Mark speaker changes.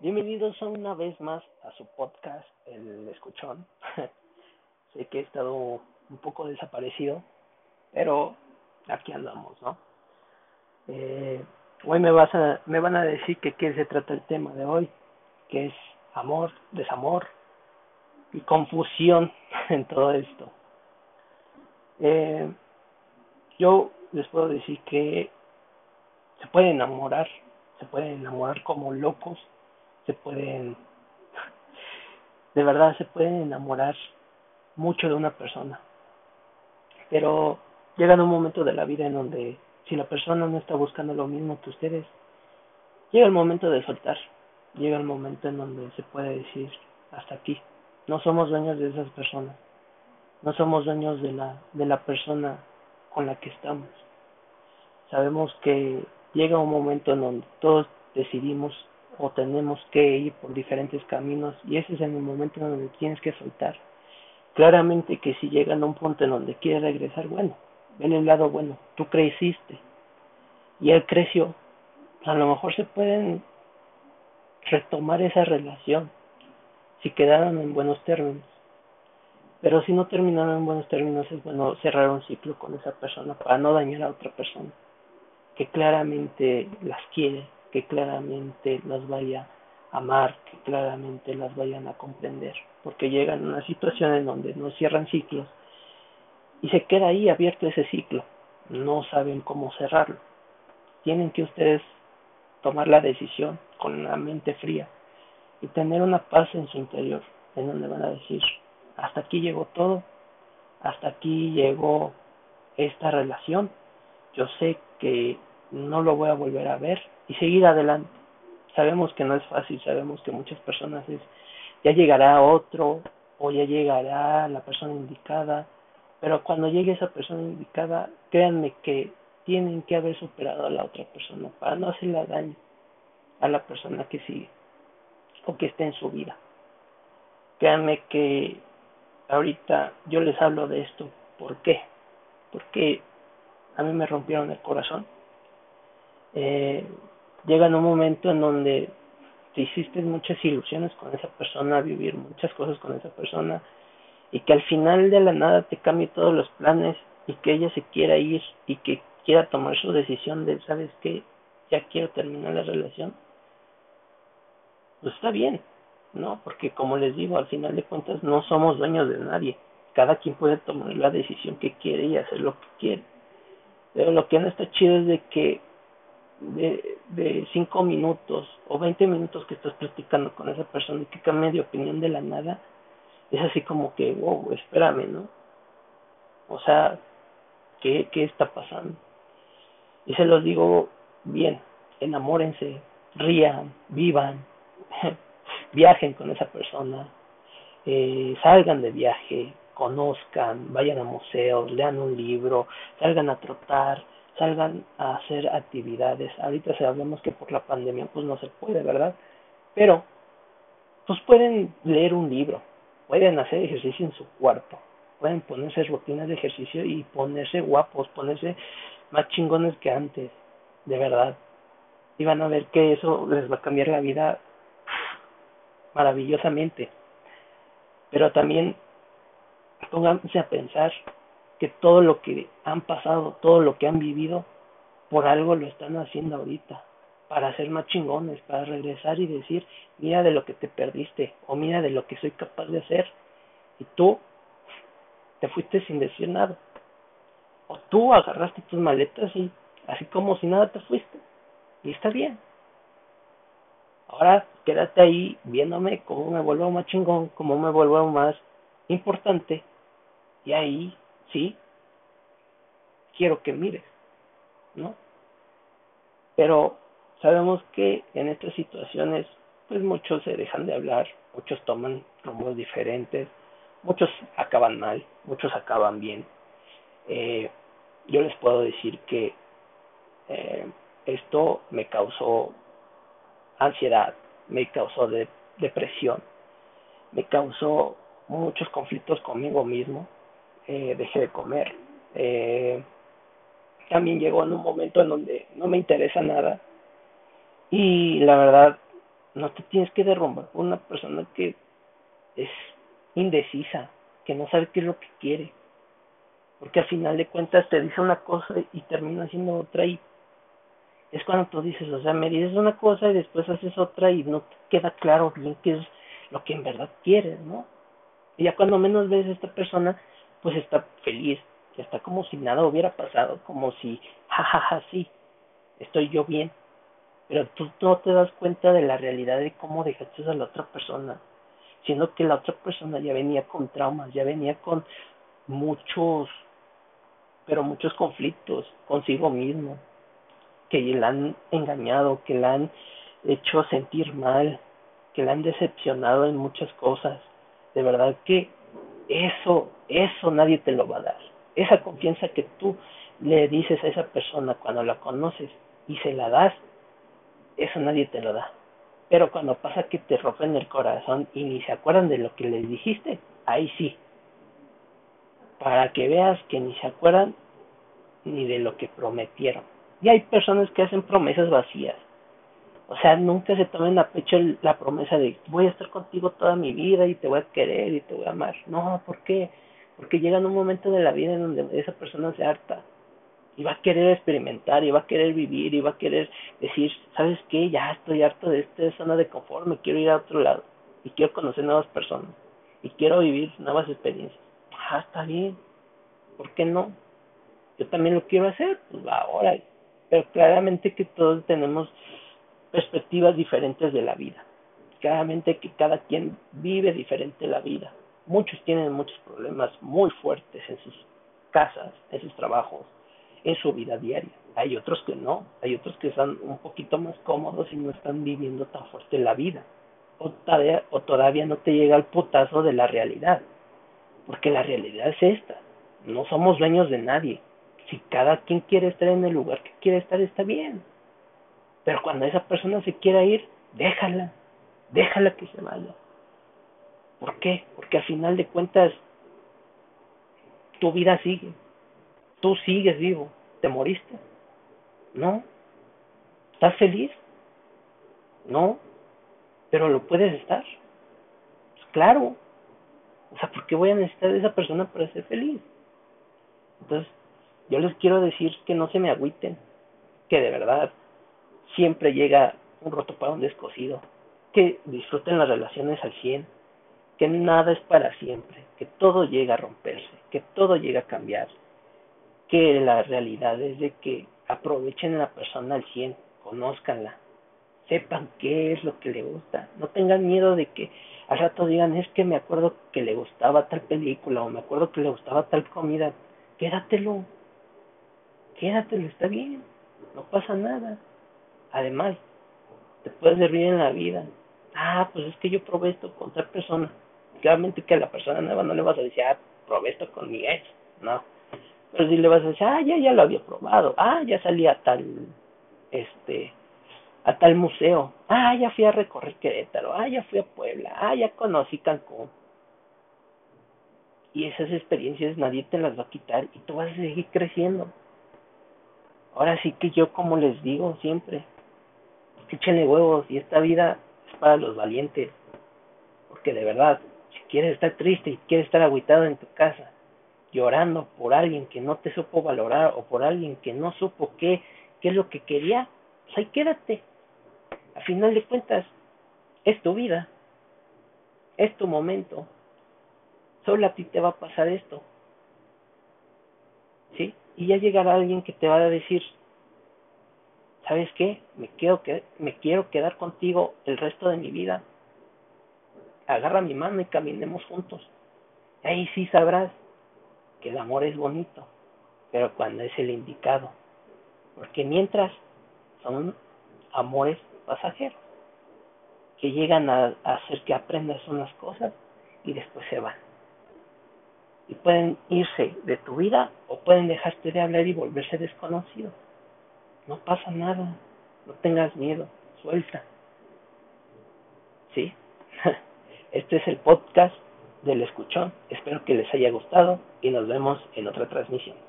Speaker 1: Bienvenidos una vez más a su podcast, El Escuchón. sé que he estado un poco desaparecido, pero aquí andamos, ¿no? Eh, hoy me, vas a, me van a decir que qué se trata el tema de hoy, que es amor, desamor y confusión en todo esto. Eh, yo les puedo decir que se puede enamorar, se puede enamorar como locos se pueden, de verdad se pueden enamorar mucho de una persona. Pero llega un momento de la vida en donde si la persona no está buscando lo mismo que ustedes, llega el momento de soltar, llega el momento en donde se puede decir hasta aquí. No somos dueños de esas personas, no somos dueños de la, de la persona con la que estamos. Sabemos que llega un momento en donde todos decidimos o tenemos que ir por diferentes caminos y ese es en el momento en donde tienes que soltar. Claramente que si llegan a un punto en donde quieres regresar, bueno, ven el lado bueno, tú creciste y él creció, a lo mejor se pueden retomar esa relación si quedaron en buenos términos. Pero si no terminaron en buenos términos, es bueno cerrar un ciclo con esa persona para no dañar a otra persona que claramente las quiere que claramente las vaya a amar, que claramente las vayan a comprender, porque llegan a una situación en donde no cierran ciclos y se queda ahí abierto ese ciclo, no saben cómo cerrarlo. Tienen que ustedes tomar la decisión con una mente fría y tener una paz en su interior, en donde van a decir, hasta aquí llegó todo, hasta aquí llegó esta relación, yo sé que no lo voy a volver a ver y seguir adelante. Sabemos que no es fácil, sabemos que muchas personas es, ya llegará otro o ya llegará la persona indicada, pero cuando llegue esa persona indicada, créanme que tienen que haber superado a la otra persona para no hacerle daño a la persona que sigue o que esté en su vida. Créanme que ahorita yo les hablo de esto. ¿Por qué? Porque a mí me rompieron el corazón eh, llega en un momento en donde te hiciste muchas ilusiones con esa persona, vivir muchas cosas con esa persona, y que al final de la nada te cambie todos los planes y que ella se quiera ir y que quiera tomar su decisión de, ¿sabes qué? Ya quiero terminar la relación. Pues está bien, ¿no? Porque como les digo, al final de cuentas no somos dueños de nadie. Cada quien puede tomar la decisión que quiere y hacer lo que quiere. Pero lo que no está chido es de que de, de cinco minutos o veinte minutos que estás platicando con esa persona y que cambia de opinión de la nada, es así como que, wow, espérame, ¿no? O sea, ¿qué, qué está pasando? Y se los digo bien, enamórense, rían, vivan, viajen con esa persona, eh, salgan de viaje, conozcan, vayan a museos, lean un libro, salgan a trotar, salgan a hacer actividades. Ahorita sabemos que por la pandemia pues no se puede, ¿verdad? Pero pues pueden leer un libro, pueden hacer ejercicio en su cuarto, pueden ponerse rutinas de ejercicio y ponerse guapos, ponerse más chingones que antes, de verdad. Y van a ver que eso les va a cambiar la vida maravillosamente. Pero también pónganse a pensar que todo lo que han pasado, todo lo que han vivido, por algo lo están haciendo ahorita, para ser más chingones, para regresar y decir, mira de lo que te perdiste, o mira de lo que soy capaz de hacer, y tú te fuiste sin decir nada, o tú agarraste tus maletas y así como si nada te fuiste, y está bien. Ahora quédate ahí viéndome cómo me vuelvo más chingón, cómo me vuelvo más importante, y ahí sí, quiero que mires, ¿no? Pero sabemos que en estas situaciones, pues muchos se dejan de hablar, muchos toman rumbos diferentes, muchos acaban mal, muchos acaban bien. Eh, yo les puedo decir que eh, esto me causó ansiedad, me causó de, depresión, me causó muchos conflictos conmigo mismo, eh, dejé de comer. Eh, también llegó en un momento en donde no me interesa nada y la verdad no te tienes que derrumbar por una persona que es indecisa, que no sabe qué es lo que quiere. Porque al final de cuentas te dice una cosa y termina haciendo otra y es cuando tú dices, o sea, me dices una cosa y después haces otra y no queda claro bien qué es lo que en verdad quieres, ¿no? Y ya cuando menos ves a esta persona, pues está feliz, está como si nada hubiera pasado, como si, jajaja, ja, ja, sí, estoy yo bien. Pero tú no te das cuenta de la realidad de cómo dejaste a la otra persona, siendo que la otra persona ya venía con traumas, ya venía con muchos, pero muchos conflictos consigo mismo, que la han engañado, que la han hecho sentir mal, que la han decepcionado en muchas cosas. De verdad que eso, eso nadie te lo va a dar. Esa confianza que tú le dices a esa persona cuando la conoces y se la das, eso nadie te lo da. Pero cuando pasa que te rompen el corazón y ni se acuerdan de lo que les dijiste, ahí sí. Para que veas que ni se acuerdan ni de lo que prometieron. Y hay personas que hacen promesas vacías. O sea, nunca se tomen a pecho la promesa de voy a estar contigo toda mi vida y te voy a querer y te voy a amar. No, ¿por qué? Porque llega un momento de la vida en donde esa persona se harta y va a querer experimentar y va a querer vivir y va a querer decir, ¿sabes qué? Ya estoy harto de esta zona de confort, me quiero ir a otro lado y quiero conocer nuevas personas y quiero vivir nuevas experiencias. Ah, está bien. ¿Por qué no? Yo también lo quiero hacer, pues ahora. Pero claramente que todos tenemos perspectivas diferentes de la vida. Claramente que cada quien vive diferente la vida. Muchos tienen muchos problemas muy fuertes en sus casas, en sus trabajos, en su vida diaria. Hay otros que no, hay otros que están un poquito más cómodos y no están viviendo tan fuerte la vida. O todavía, o todavía no te llega el putazo de la realidad. Porque la realidad es esta. No somos dueños de nadie. Si cada quien quiere estar en el lugar que quiere estar, está bien. Pero cuando esa persona se quiera ir, déjala, déjala que se vaya. ¿Por qué? Porque al final de cuentas, tu vida sigue. Tú sigues vivo. ¿Te moriste? No. ¿Estás feliz? No. Pero lo puedes estar. Pues claro. O sea, ¿por qué voy a necesitar esa persona para ser feliz? Entonces, yo les quiero decir que no se me agüiten. Que de verdad siempre llega un roto para un descosido, que disfruten las relaciones al 100, que nada es para siempre, que todo llega a romperse, que todo llega a cambiar, que la realidad es de que aprovechen a la persona al 100, conózcanla, sepan qué es lo que le gusta, no tengan miedo de que al rato digan es que me acuerdo que le gustaba tal película o me acuerdo que le gustaba tal comida, quédatelo, quédatelo, está bien, no pasa nada. Además, te puedes servir en la vida. Ah, pues es que yo probé esto con tal persona. Claramente que a la persona nueva no le vas a decir, ah, probé esto con mi ex. No. Pero si le vas a decir, ah, ya, ya lo había probado. Ah, ya salí a tal, este, a tal museo. Ah, ya fui a recorrer Querétaro. Ah, ya fui a Puebla. Ah, ya conocí Cancún. Y esas experiencias nadie te las va a quitar y tú vas a seguir creciendo. Ahora sí que yo como les digo siempre, échenle huevos y esta vida es para los valientes. Porque de verdad, quieres estar triste y quieres estar aguitado en tu casa, llorando por alguien que no te supo valorar o por alguien que no supo qué, qué es lo que quería, pues ahí quédate. A final de cuentas, es tu vida, es tu momento. Solo a ti te va a pasar esto. ¿Sí? Y ya llegará alguien que te va a decir, ¿sabes qué? Me quiero, que, me quiero quedar contigo el resto de mi vida. Agarra mi mano y caminemos juntos. Ahí sí sabrás que el amor es bonito, pero cuando es el indicado. Porque mientras son amores pasajeros, que llegan a, a hacer que aprendas unas cosas y después se van. Y pueden irse de tu vida o pueden dejarte de hablar y volverse desconocidos. No pasa nada. No tengas miedo. Suelta. ¿Sí? Este es el podcast del escuchón. Espero que les haya gustado y nos vemos en otra transmisión.